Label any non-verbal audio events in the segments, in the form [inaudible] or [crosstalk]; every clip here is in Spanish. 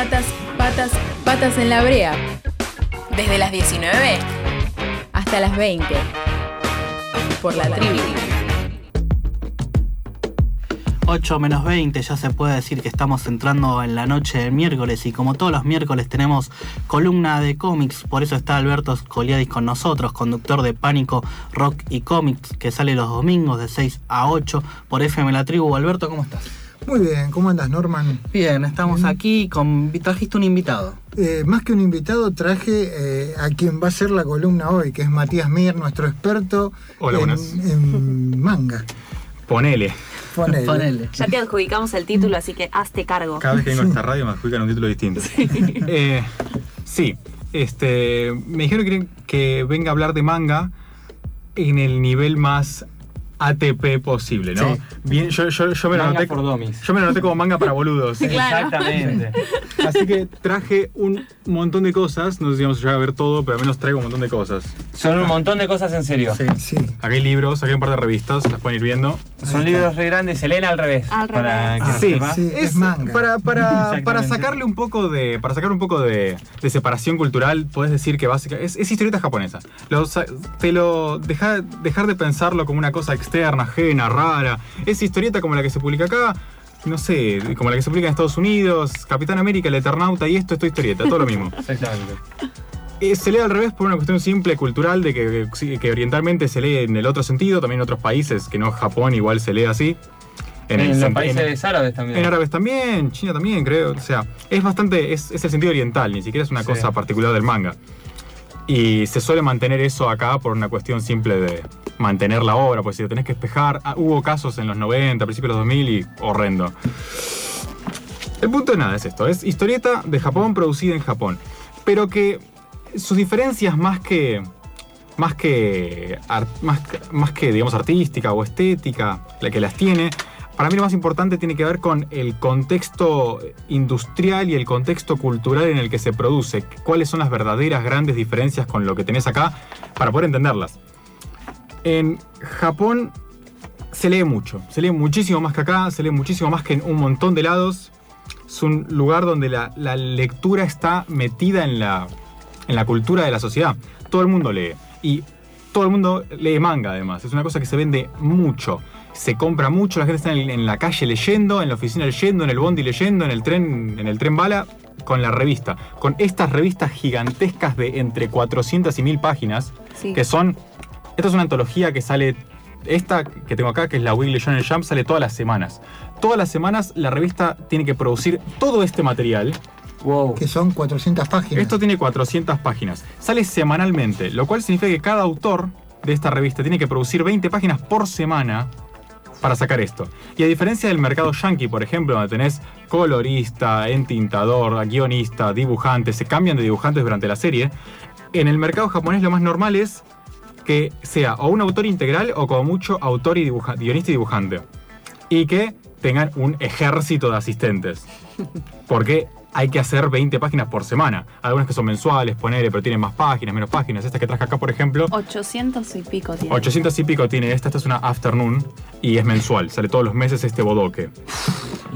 Patas, patas, patas en la brea. Desde las 19 hasta las 20. Por la tribu. 8 menos 20, ya se puede decir que estamos entrando en la noche del miércoles y como todos los miércoles tenemos columna de cómics, por eso está Alberto Scoliadis con nosotros, conductor de Pánico, Rock y Cómics, que sale los domingos de 6 a 8 por FM La Tribu. Alberto, ¿cómo estás? Muy bien, ¿cómo andas Norman? Bien, estamos aquí con... trajiste un invitado. Eh, más que un invitado, traje eh, a quien va a ser la columna hoy, que es Matías Mier, nuestro experto en, en manga. Ponele. Ya te adjudicamos el título, así que hazte cargo. Cada vez que vengo a esta radio me adjudican un título distinto. Sí, [laughs] eh, sí este, me dijeron que, que venga a hablar de manga en el nivel más ATP posible, ¿no? Bien, yo, yo, yo, me lo anoté, yo me lo anoté como manga para boludos. [laughs] Exactamente. Así que traje un montón de cosas, no sé si vamos a llegar a ver todo, pero al menos traigo un montón de cosas. Son un montón de cosas en serio. Sí, sí. Acá hay libros, acá hay un par de revistas, las pueden ir viendo. Son libros re grandes, se leen al revés. Al para revés. sí, sí, es, manga. Para, para, para, sacarle un poco de. Para sacar un poco de, de separación cultural, puedes decir que básicamente. Es, es, historieta japonesa. te lo. Deja, dejar de pensarlo como una cosa externa, ajena, rara. Es historieta como la que se publica acá. No sé, como la que se publica en Estados Unidos, Capitán América, el Eternauta y esto, esto historieta, todo lo mismo. [laughs] Exactamente. Eh, se lee al revés por una cuestión simple, cultural, de que, que, orientalmente se lee en el otro sentido, también en otros países, que no Japón igual se lee así. En, los países árabes también. En árabes también, China también, creo. O sea, es bastante, es, es el sentido oriental, ni siquiera es una cosa particular del manga. Y se suele mantener eso acá por una cuestión simple de mantener la obra, pues si lo tenés que espejar. Ah, hubo casos en los 90, principios de los 2000 y horrendo. El punto de nada es esto: es historieta de Japón producida en Japón. Pero que sus diferencias más que. Más que, más, más que, digamos, artística o estética, la que las tiene, para mí lo más importante tiene que ver con el contexto industrial y el contexto cultural en el que se produce. ¿Cuáles son las verdaderas grandes diferencias con lo que tenés acá para poder entenderlas? En Japón se lee mucho, se lee muchísimo más que acá, se lee muchísimo más que en un montón de lados. Es un lugar donde la, lectura está metida en la, en la cultura de la sociedad. Todo el mundo lee. Y todo el mundo lee manga además. Es una cosa que se vende mucho se compra mucho, la gente está en, la calle leyendo, en la oficina leyendo, en el bondi leyendo, en el tren, en el tren bala, con la revista. Con estas revistas gigantescas de entre 400 y 1000 páginas, que son. Esta es una antología que sale. Esta que tengo acá, que es la Weekly Journal Jump, sale todas las semanas. Todas las semanas la revista tiene que producir todo este material. Wow. Que son 400 páginas. Esto tiene 400 páginas. Sale semanalmente, lo cual significa que cada autor de esta revista tiene que producir 20 páginas por semana para sacar esto. Y a diferencia del mercado yankee, por ejemplo, donde tenés colorista, entintador, guionista, dibujante, se cambian de dibujantes durante la serie, en el mercado japonés lo más normal es que sea o un autor integral o como mucho autor y guionista y dibujante. Y que tengan un ejército de asistentes. Porque hay que hacer 20 páginas por semana. Algunas que son mensuales, ponele, pero tienen más páginas, menos páginas. Esta que traje acá, por ejemplo. 800 y pico tiene. 800 y pico tiene esta. Esta es una afternoon y es mensual. Sale todos los meses este bodoque.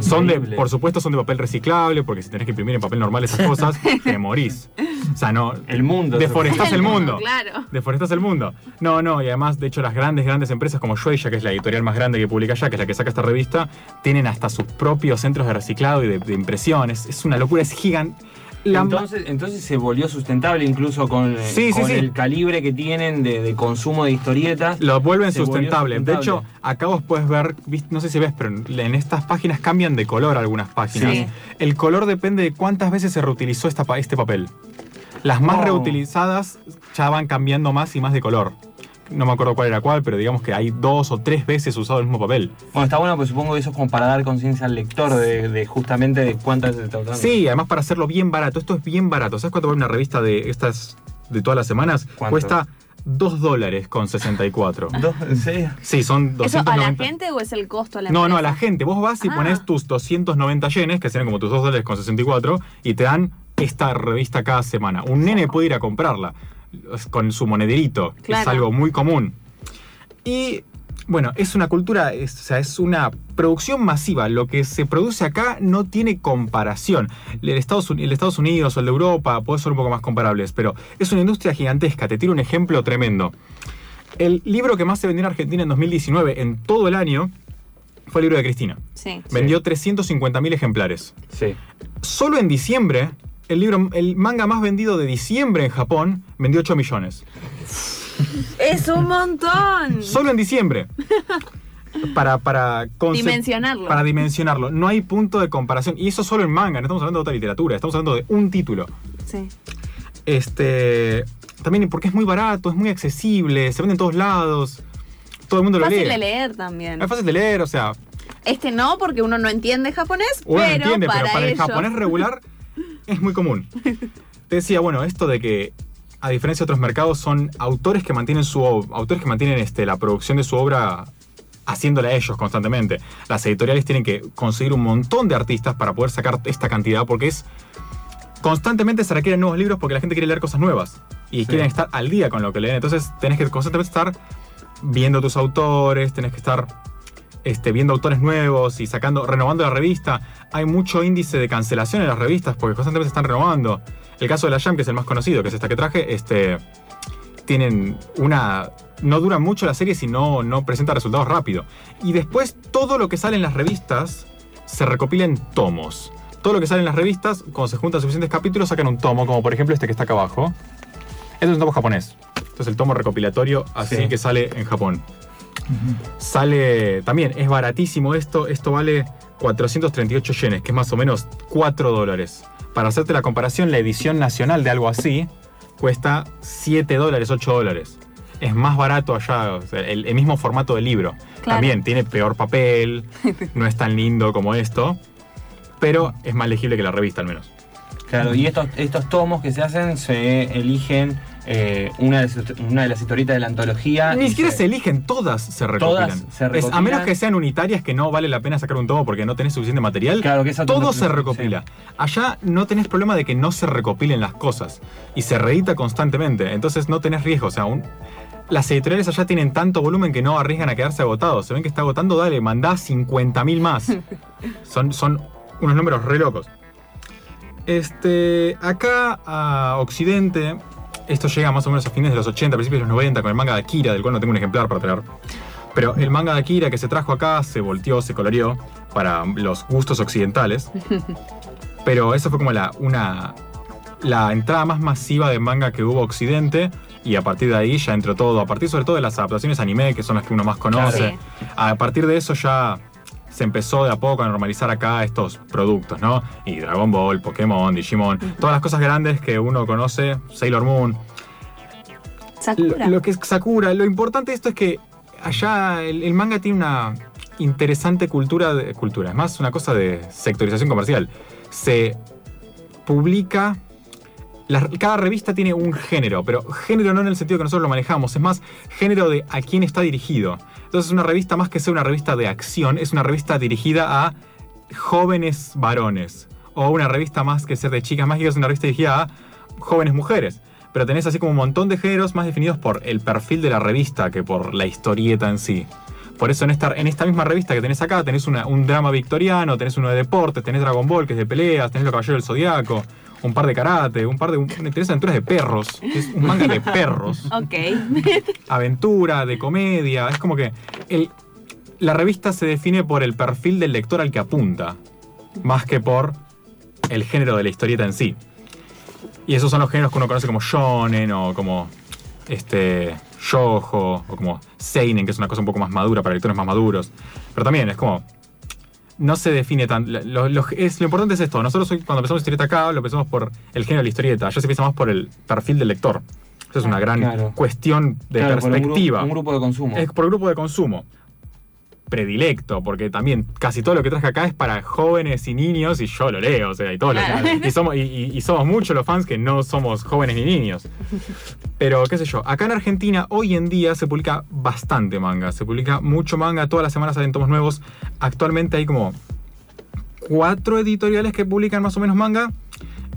Son de, por supuesto, son de papel reciclable, porque si tenés que imprimir en papel normal esas cosas, [laughs] te morís. O sea, no. El mundo. Deforestás el, mundo. Claro. Deforestás el mundo. No, no, y además, de hecho, las grandes, grandes empresas como Shueisha, que es la editorial más grande que publica allá, que es la que saca esta revista, tienen hasta sus propios centros de reciclado y de, de impresiones. Es una locura, es gigante entonces, entonces se volvió sustentable incluso con, el calibre que tienen de, consumo de historietas. Lo vuelven sustentable. De hecho, acá vos puedes ver, no sé si ves, pero en estas páginas cambian de color algunas páginas. El color depende de cuántas veces se reutilizó esta, este papel. Las más oh. reutilizadas ya van cambiando más y más de color no me acuerdo cuál era cuál, pero digamos que hay dos o tres veces usado el mismo papel. Bueno, está bueno, pues supongo que eso es como para dar conciencia al lector de, justamente de cuántas veces está usando. Sí, además para hacerlo bien barato. Esto es bien barato. ¿Sabes cuánto vale una revista de estas de todas las semanas? Cuesta 2 dólares con 64. [laughs] ¿En serio? Sí, son 290. ¿Eso a la gente o es el costo a la No, no, a la gente. Vos vas y ah. pones tus 290 yenes, que serían como tus 2 dólares con 64, y te dan esta revista cada semana. Un nene puede ir a comprarla con su monederito, que es algo muy común. Y bueno, es una cultura, o sea, es una producción masiva. Lo que se produce acá no tiene comparación. El Estados, el Estados Unidos o el de Europa puede ser un poco más comparables, pero es una industria gigantesca. Te tiro un ejemplo tremendo. El libro que más se vendió en Argentina en 2019, en todo el año, fue el libro de Cristina. Sí. Vendió 350.000 ejemplares. Sí. Solo en diciembre, el libro, el manga más vendido de diciembre en Japón vendió 8 millones. Es un montón. Solo en diciembre. Para, para dimensionarlo. Para dimensionarlo. No hay punto de comparación. Y eso solo en manga, no estamos hablando de otra literatura, estamos hablando de un título. Sí. Este. También porque es muy barato, es muy accesible, se vende en todos lados. Todo el mundo lo lee. Fácil de leer también. Es fácil de leer, o sea. Este no, porque uno no entiende japonés, Uno pero entiende, para pero para el japonés regular [laughs] es muy común. Te decía, bueno, esto de que a diferencia de otros mercados son autores que mantienen su autores que mantienen este, la producción de su obra haciéndola ellos constantemente. Las editoriales tienen que conseguir un montón de artistas para poder sacar esta cantidad porque es constantemente se requieren nuevos libros porque la gente quiere leer cosas nuevas y quieren estar al día con lo que leen. Entonces tenés que constantemente estar viendo tus autores, tenés que estar este, viendo autores nuevos y sacando, renovando la revista. Hay mucho índice de cancelación en las revistas porque constantemente se están renovando. El caso de la Jam, que es el más conocido, que es esta que traje, este, tienen una... No dura mucho la serie si no, no presenta resultados rápido. Y después todo lo que sale en las revistas se recopila en tomos. Todo lo que sale en las revistas, cuando se juntan suficientes capítulos, sacan un tomo, como por ejemplo este que está acá abajo. Este es un tomo japonés. Este es el tomo recopilatorio así Sí. que sale en Japón. Sale también, es baratísimo esto. Esto vale 438 yenes, que es más o menos 4 dólares. Para hacerte la comparación, la edición nacional de algo así cuesta 7 dólares, 8 dólares. Es más barato allá, o sea, el, el mismo formato del libro. Claro. También tiene peor papel, [laughs] no es tan lindo como esto, pero es más legible que la revista al menos. Claro, y estos, estos tomos que se hacen se eligen eh, una, de las, una de las historietas de la antología. Ni siquiera se eligen, todas se recopilan. Todas se Es- a recopilan. menos que sean unitarias que no vale la pena sacar un tomo porque no tenés suficiente material. Claro, que esa todo se recopila. Allá no tenés problema de que no se recopilen las cosas y se reedita constantemente, entonces no tenés riesgo. O sea, un- las editoriales allá tienen tanto volumen que no arriesgan a quedarse agotados. Se ven que está agotando, dale, mandá 50.000 más. [laughs] son, son unos números re locos. Este, acá a Occidente, esto llega más o menos a fines de los 80, principios de los 90, con el manga de Akira, del cual no tengo un ejemplar para traer. Pero el manga de Akira que se trajo acá se volteó, se coloreó para los gustos occidentales. [laughs] Pero eso fue como la, una, la entrada más masiva de manga que hubo a Occidente. Y a partir de ahí ya entró todo. A partir sobre todo de las adaptaciones anime, que son las que uno más conoce. A partir de eso ya se empezó de a poco a normalizar acá estos productos, ¿no? Y Dragon Ball, Pokémon, Digimon, todas las cosas grandes que uno conoce, Sailor Moon, Sakura. lo, lo que es Sakura. Lo importante de esto es que allá el, el manga tiene una interesante cultura de cultura. Es más una cosa de sectorización comercial. Se publica. Cada revista tiene un género, pero género no en el sentido que nosotros lo manejamos, es más género de a quién está dirigido. Entonces, una revista más que ser una revista de acción, es una revista dirigida a jóvenes varones. O una revista más que ser de chicas mágicas, es una revista dirigida a jóvenes mujeres. Pero tenés así como un montón de géneros más definidos por el perfil de la revista que por la historieta en sí. Por eso en esta, en esta misma revista que tenés acá tenés un drama victoriano, tenés uno de deportes, tenés Dragon Ball que es de peleas, tenés Los Caballeros del Zodiaco, un par de karate, un par de... un- tenés aventuras de perros, es un manga de perros [laughs] Ok. aventura, de comedia. Es como que el- la revista se define por el perfil del lector al que apunta, más que por el género de la historieta en sí. Y esos son los géneros que uno conoce como shonen o como este shoujo o como seinen, que es una cosa un poco más madura para lectores más maduros. Pero también es como no se define tan. Lo, lo- es, lo importante es esto. Nosotros hoy, cuando empezamos historieta acá, lo empezamos por el género de la historieta. Ya se empieza más por el perfil del lector. Esa es una gran Claro. cuestión de Claro, por un gru- perspectiva. Un, grupo de consumo. Es por grupo de consumo. Predilecto, porque también casi todo lo que traje acá es para jóvenes y niños, y yo lo leo, o sea, y todos los- Claro. y, somos, y somos muchos los fans que no somos jóvenes ni niños. Pero, qué sé yo, acá en Argentina hoy en día se publica bastante manga, se publica mucho manga, todas las semanas salen tomos nuevos. Actualmente hay como cuatro editoriales que publican más o menos manga.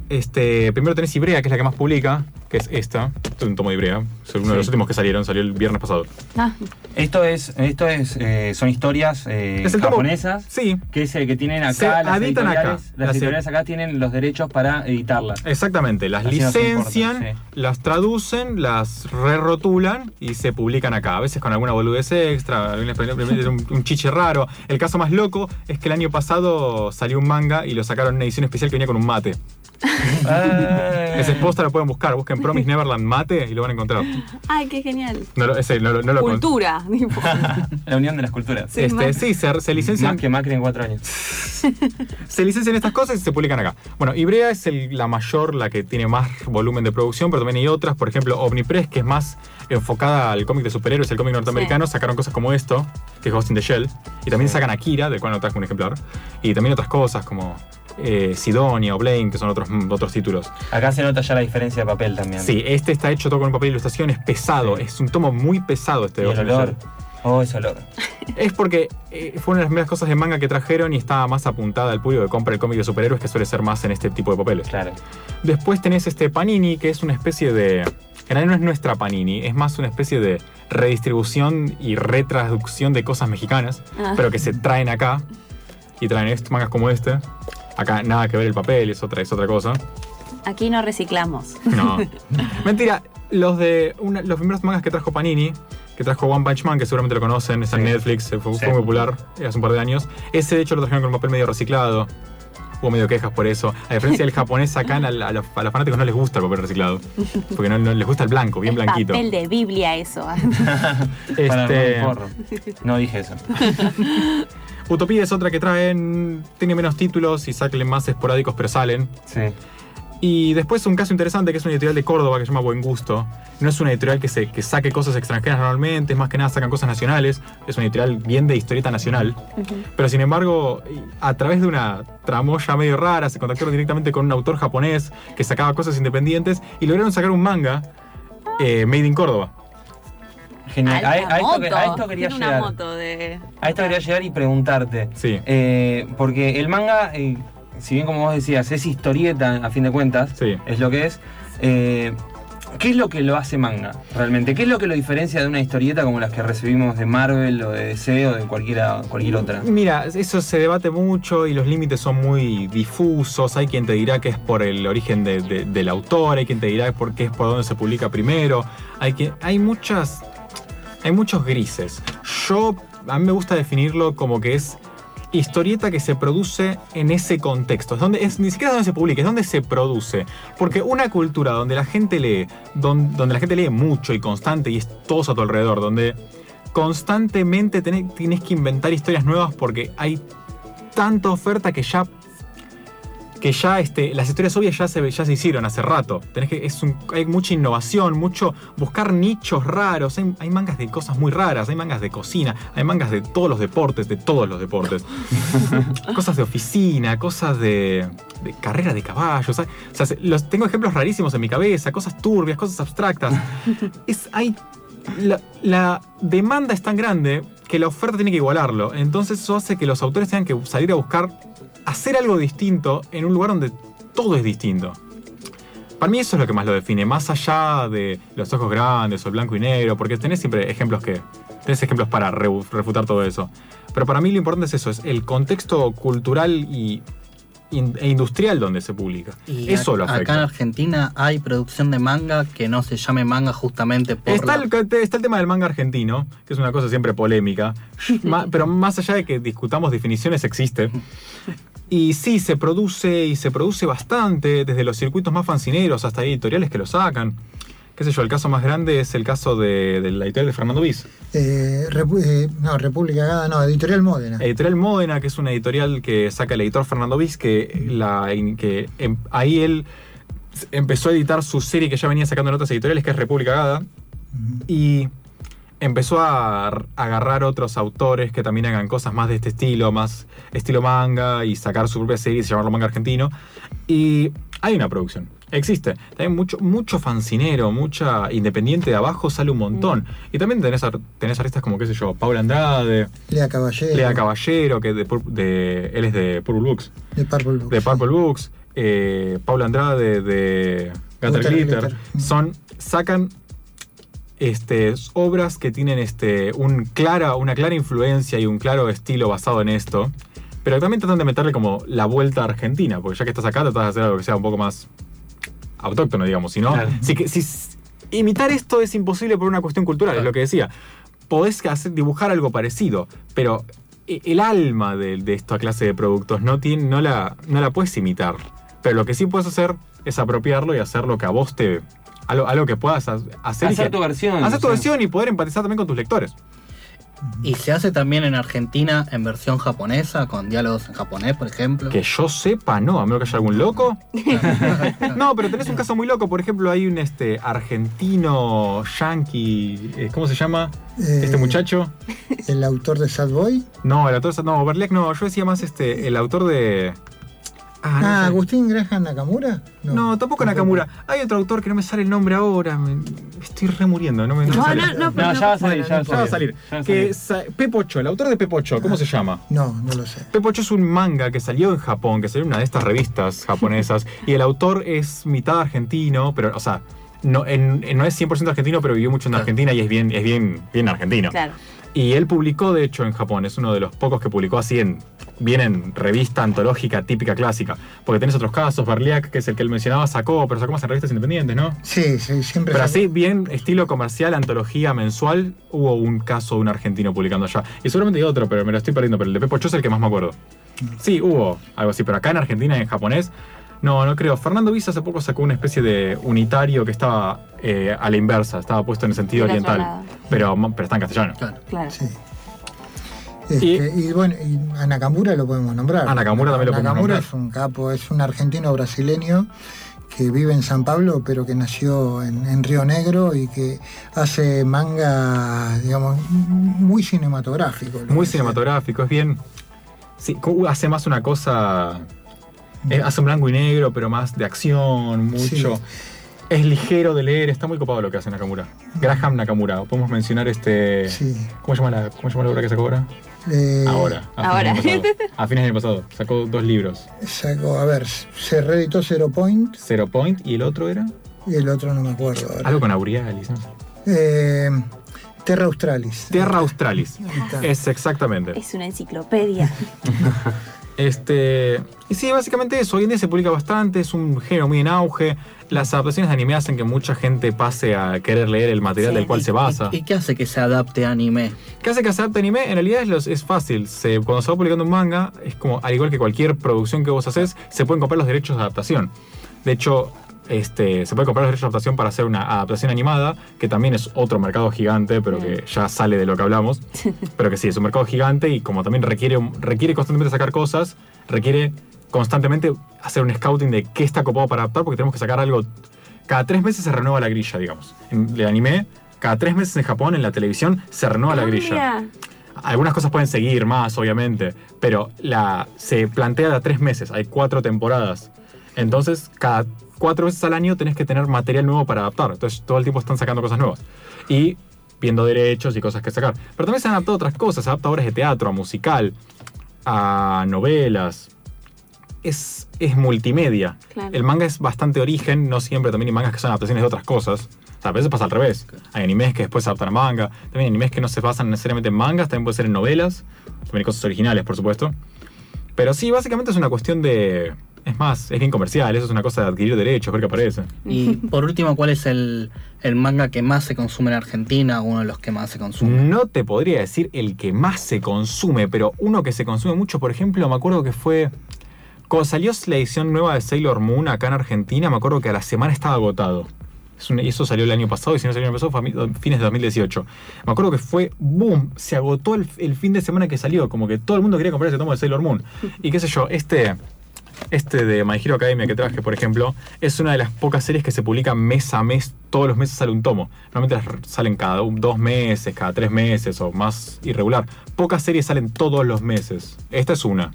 Este, primero tenés Ibrea, que es la que más publica, que es esta. Esto es un tomo de Ibrea. Es uno de los últimos que salieron, salió el viernes pasado. Ah. Esto es, esto es, eh, son historias eh, japonesas. Sí. Que es el que tienen acá. las editoriales, Las, editoriales acá tienen los derechos para editarlas. Exactamente. Las licencian, las traducen, las re-rotulan y se publican acá. A veces con alguna boludez extra, un, un chiche raro. El caso más loco es que el año pasado salió un manga y lo sacaron en una edición especial que venía con un mate. [laughs] ese posta lo pueden buscar, busquen Promise [laughs] Neverland Mate y lo van a encontrar. Ay, qué genial. No, ese, no, no lo Cultura. [laughs] la unión de las culturas. Sí, este, sí se, se, licencian. Más que Macri en cuatro años. [laughs] se licencian estas cosas y se publican acá. Bueno, Ibrea es la mayor, la que tiene más volumen de producción, pero también hay otras, por ejemplo, Omnipress, que es más enfocada al cómic de superhéroes, el cómic norteamericano, sacaron cosas como esto, que es Ghost in the Shell, y también sacan Akira, del cual no traje un ejemplar, y también otras cosas como eh, Sidonia o Blaine, que son otros, otros títulos. Acá se nota ya la diferencia de papel también. Sí, este está hecho todo con papel de ilustración, es pesado, es un tomo muy pesado este de el olor. Oh, ese olor. [laughs] Es porque eh, fue una de las primeras cosas de manga que trajeron y estaba más apuntada al público que compra el cómic de superhéroes, que suele ser más en este tipo de papeles. Claro. Después tenés este Panini, que es una especie de. En realidad no es nuestra Panini, es más una especie de redistribución y retraducción de cosas mexicanas, ah. pero que se traen acá. Y traen estos mangas como este. Acá nada que ver el papel, es otra, es otra cosa. Aquí no reciclamos. No. [laughs] Mentira, los de los primeros mangas que trajo Panini, que trajo One Punch Man, que seguramente lo conocen, está en Netflix, fue, muy popular hace un par de años. Ese de hecho lo trajeron con papel medio reciclado. Hubo medio quejas por eso. A diferencia del japonés, acá a, los, fanáticos no les gusta el papel reciclado. Porque no, les gusta el blanco, bien blanquito. Papel de Biblia, eso. [laughs] este... No dije eso. Utopía es otra que traen, tiene menos títulos y salen más esporádicos, pero salen. Sí. Y después un caso interesante que es una editorial de Córdoba que se llama Buen Gusto. No es una editorial que, se, que saque cosas extranjeras normalmente, es más que nada sacan cosas nacionales. Es una editorial bien de historieta nacional. Pero sin embargo, a través de una tramoya medio rara, se contactaron directamente con un autor japonés que sacaba cosas independientes y lograron sacar un manga eh, made in Córdoba. Genial. A, esto, quería llegar. A esto quería llegar y preguntarte. Sí. Eh, porque el manga, eh, si bien como vos decías, es historieta a fin de cuentas, es lo que es. Eh, ¿Qué es lo que lo hace manga realmente? ¿Qué es lo que lo diferencia de una historieta como las que recibimos de Marvel o de DC o de cualquiera, cualquier otra? Mira, eso se debate mucho y los límites son muy difusos. Hay quien te dirá que es por el origen del autor, hay quien te dirá que es por dónde se publica primero. Hay, que, hay muchas hay muchos grises. Yo, a mí me gusta definirlo como que es historieta que se produce en ese contexto. Es donde, es, ni siquiera es donde se publica, es donde se produce. Porque una cultura donde la gente lee, donde, la gente lee mucho y constante y es todo a tu alrededor, donde constantemente tienes que inventar historias nuevas porque hay tanta oferta que ya que ya este, las historias obvias ya se, ya se hicieron hace rato. Tenés que, es hay mucha innovación, mucho buscar nichos raros. Hay, mangas de cosas muy raras, hay mangas de cocina, hay mangas de todos los deportes, de todos los deportes. [laughs] cosas de oficina, cosas de, carrera de caballos. O sea, los, tengo ejemplos rarísimos en mi cabeza, cosas turbias, cosas abstractas. [laughs] es, hay, la, la demanda es tan grande que la oferta tiene que igualarlo. Entonces eso hace que los autores tengan que salir a buscar hacer algo distinto en un lugar donde todo es distinto. Para mí eso es lo que más lo define, más allá de los ojos grandes o el blanco y negro, porque tenés siempre ejemplos que. Tenés ejemplos para refutar todo eso. Pero para mí lo importante es eso, es el contexto cultural y e industrial donde se publica. Eso lo afecta. Acá en Argentina hay producción de manga que no se llame manga justamente por. Está, el, está el tema del manga argentino, que es una cosa siempre polémica. [laughs] pero más allá de que discutamos definiciones, existe. Y sí, se produce y se produce bastante, desde los circuitos más fancineros hasta editoriales que lo sacan qué sé yo, el caso más grande es el caso de, la editorial de Fernando Viz. Eh, eh, no, República Gada, no, Editorial Módena. Editorial Módena, que es una editorial que saca el editor Fernando Viz, que, la, que em, ahí él empezó a editar su serie que ya venía sacando en otras editoriales, que es República Gada, y empezó a agarrar otros autores que también hagan cosas más de este estilo, más estilo manga, y sacar su propia serie y llamarlo manga argentino. Y hay una producción. Existe. También mucho, mucho fancinero, mucha independiente de abajo sale un montón. Mm. Y también tenés, tenés artistas como, qué sé yo, Paula Andrade. Lea Caballero. Lea Caballero, que de, de, él es de Purple Books. De Purple Books. De Purple Books. Eh, Paula Andrade de Glitter, son, sacan este, obras que tienen este, un clara, una clara influencia y un claro estilo basado en esto, pero también tratan de meterle como la vuelta a Argentina, porque ya que estás acá tratas de hacer algo que sea un poco más autóctono, digamos, si no, si, imitar esto es imposible por una cuestión cultural, es lo que decía. Podés hacer, dibujar algo parecido, pero e, el alma de, esta clase de productos no, tiene, no, la, no la puedes imitar. Pero lo que sí puedes hacer es apropiarlo y hacer lo que a vos te, algo, que puedas hacer. Hacer tu versión. Hacer tu versión y poder empatizar también con tus lectores. ¿Y se hace también en Argentina en versión japonesa, con diálogos en japonés, por ejemplo? Que yo sepa, no, a menos que haya algún loco. [laughs] [laughs] no, pero tenés un caso muy loco. Por ejemplo, hay un este argentino yankee, eh, ¿cómo se llama? este eh, muchacho. ¿El autor de Sad Boy? No, el autor de Sad No, Berliak no, yo decía más este, el autor de. Ah, ah Agustín Graham Nakamura. No, tampoco Nakamura. Hay otro autor que no me sale el nombre ahora. Me, estoy remuriendo. No, me, no, no, no, no, ya va a salir. Ya, va a salir. Que Pepocho, el autor de Pepocho, ¿cómo se llama? No, no lo sé. Pepocho es un manga que salió en Japón, que salió en una de estas revistas japonesas. [laughs] y el autor es mitad argentino, pero, o sea, no, no es 100% argentino, pero vivió mucho en Argentina y es bien, es bien, bien argentino. Claro. Y él publicó, de hecho, en Japón. Es uno de los pocos que publicó así en bien en revista antológica típica clásica. Porque tenés otros casos, Barliak, que es el que él mencionaba, sacó, pero sacó más en revistas independientes, ¿no? Sí, sí, siempre. Pero así, bien estilo comercial, antología mensual, hubo un caso de un argentino publicando allá. Y seguramente hay otro, pero me lo estoy perdiendo. Pero el de Pepo Cho es el que más me acuerdo. Sí, hubo algo así, pero acá en Argentina, en japonés, no, no creo. Fernando Visa hace poco sacó una especie de unitario que estaba eh, a la inversa, estaba puesto en el sentido oriental. Pero, pero está en castellano. Claro. claro. Sí. Este, y, bueno, y a Nakamura lo podemos nombrar. A Nakamura también lo podemos nombrar. es un capo, es un argentino brasileño que vive en San Pablo, pero que nació en, Río Negro y que hace manga, digamos, muy cinematográfico. Muy cinematográfico, es bien. Sí, hace más una cosa eh, hace un blanco y negro, pero más de acción, mucho. Es ligero de leer, está muy copado lo que hace Nakamura. Graham Nakamura. Podemos mencionar este. ¿Cómo se llama la, cómo llama la obra que sacó ahora? Eh, ahora. A ahora. Fines [laughs] a fines del año pasado. Sacó dos libros. Sacó, a ver, se reeditó Zero Point. Zero Point, ¿y el otro era? Y el otro no me acuerdo. Algo con Aurialis, ¿no? Eh, Terra Australis. Terra Australis. Es exactamente. Es una enciclopedia. [laughs] Este, y sí, básicamente eso. Hoy en día se publica bastante, es un género muy en auge. Las adaptaciones de anime hacen que mucha gente pase a querer leer el material del cual se basa. ¿Y, qué hace que se adapte a anime? ¿Qué hace que se adapte a anime? En realidad es, es fácil. Se, cuando se va publicando un manga, es como, al igual que cualquier producción que vos haces, se pueden comprar los derechos de adaptación. De hecho, este, se puede comprar los derechos de adaptación para hacer una adaptación animada, que también es otro mercado gigante, pero que ya sale de lo que hablamos. [laughs] pero que sí, es un mercado gigante y como también requiere, requiere constantemente sacar cosas, requiere constantemente hacer un scouting de qué está copado para adaptar, porque tenemos que sacar algo. Cada tres meses se renueva la grilla, digamos. En el anime, cada tres meses en Japón, en la televisión, se renueva la grilla. Algunas cosas pueden seguir más, obviamente, pero la, se plantea de tres meses, hay cuatro temporadas. Entonces, cada cuatro veces al año tenés que tener material nuevo para adaptar. Entonces todo el tiempo están sacando cosas nuevas. Y viendo derechos y cosas que sacar. Pero también se han adaptado otras cosas, se adapta obras de teatro, a musical, a novelas. Es, es multimedia. El manga es bastante origen, no siempre también hay mangas que son adaptaciones de otras cosas. O sea, a veces pasa al revés. Hay animes que después se adaptan a manga. También hay animes que no se basan necesariamente en mangas, también puede ser en novelas. También hay cosas originales, por supuesto. Pero sí, básicamente es una cuestión de, es más, es bien comercial, eso es una cosa de adquirir derechos, ver qué aparece. Y por último, ¿cuál es el, manga que más se consume en Argentina? Uno de los que más se consume. No te podría decir el que más se consume, pero uno que se consume mucho, por ejemplo, me acuerdo que fue. Cuando salió la edición nueva de Sailor Moon acá en Argentina, me acuerdo que a la semana estaba agotado. Y eso salió el año pasado, y si no salió el año pasado, fue a fines de 2018. Me acuerdo que fue boom, se agotó el, el fin de semana que salió, como que todo el mundo quería comprar ese tomo de Sailor Moon. Y qué sé yo, este este de My Hero Academia que traje, por ejemplo, es una de las pocas series que se publican mes a mes, todos los meses sale un tomo. Normalmente salen cada dos meses, cada tres meses o más irregular. Pocas series salen todos los meses. Esta es una.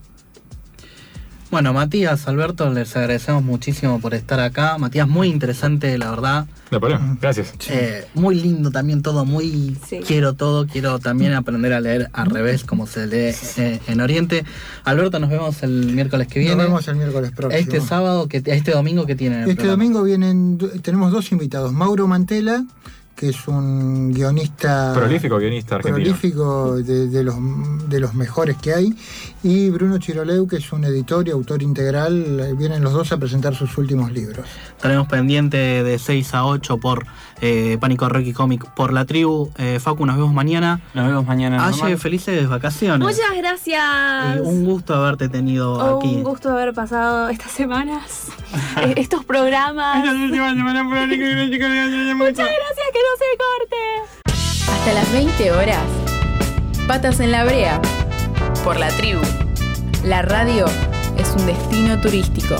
Bueno, Matías, Alberto, les agradecemos muchísimo por estar acá. Matías, muy interesante, la verdad. No problema, gracias. Eh, muy lindo también todo, muy quiero todo, quiero también aprender a leer al revés como se lee eh, en Oriente. Alberto, nos vemos el miércoles que viene. Nos vemos el miércoles próximo. Este sábado, que, este domingo que tienen. Este domingo vienen, tenemos dos invitados, Mauro Mantela que es un guionista. Prolífico guionista argentino. Prolífico de, los, de los mejores que hay. Y Bruno Chiroleu, que es un editor y autor integral. Vienen los dos a presentar sus últimos libros. Tenemos pendiente de 6 a 8 por eh, Pánico Rocky Comic por la tribu. Eh, Facu, nos vemos mañana. Nos vemos mañana. Aye, felices vacaciones. Muchas gracias. un gusto haberte tenido aquí. Un gusto haber pasado estas semanas, [laughs] eh, estos programas. [laughs] Muchas gracias, que no se corte. Hasta las 20 horas. Patas en la brea. Por la tribu. La radio es un destino turístico.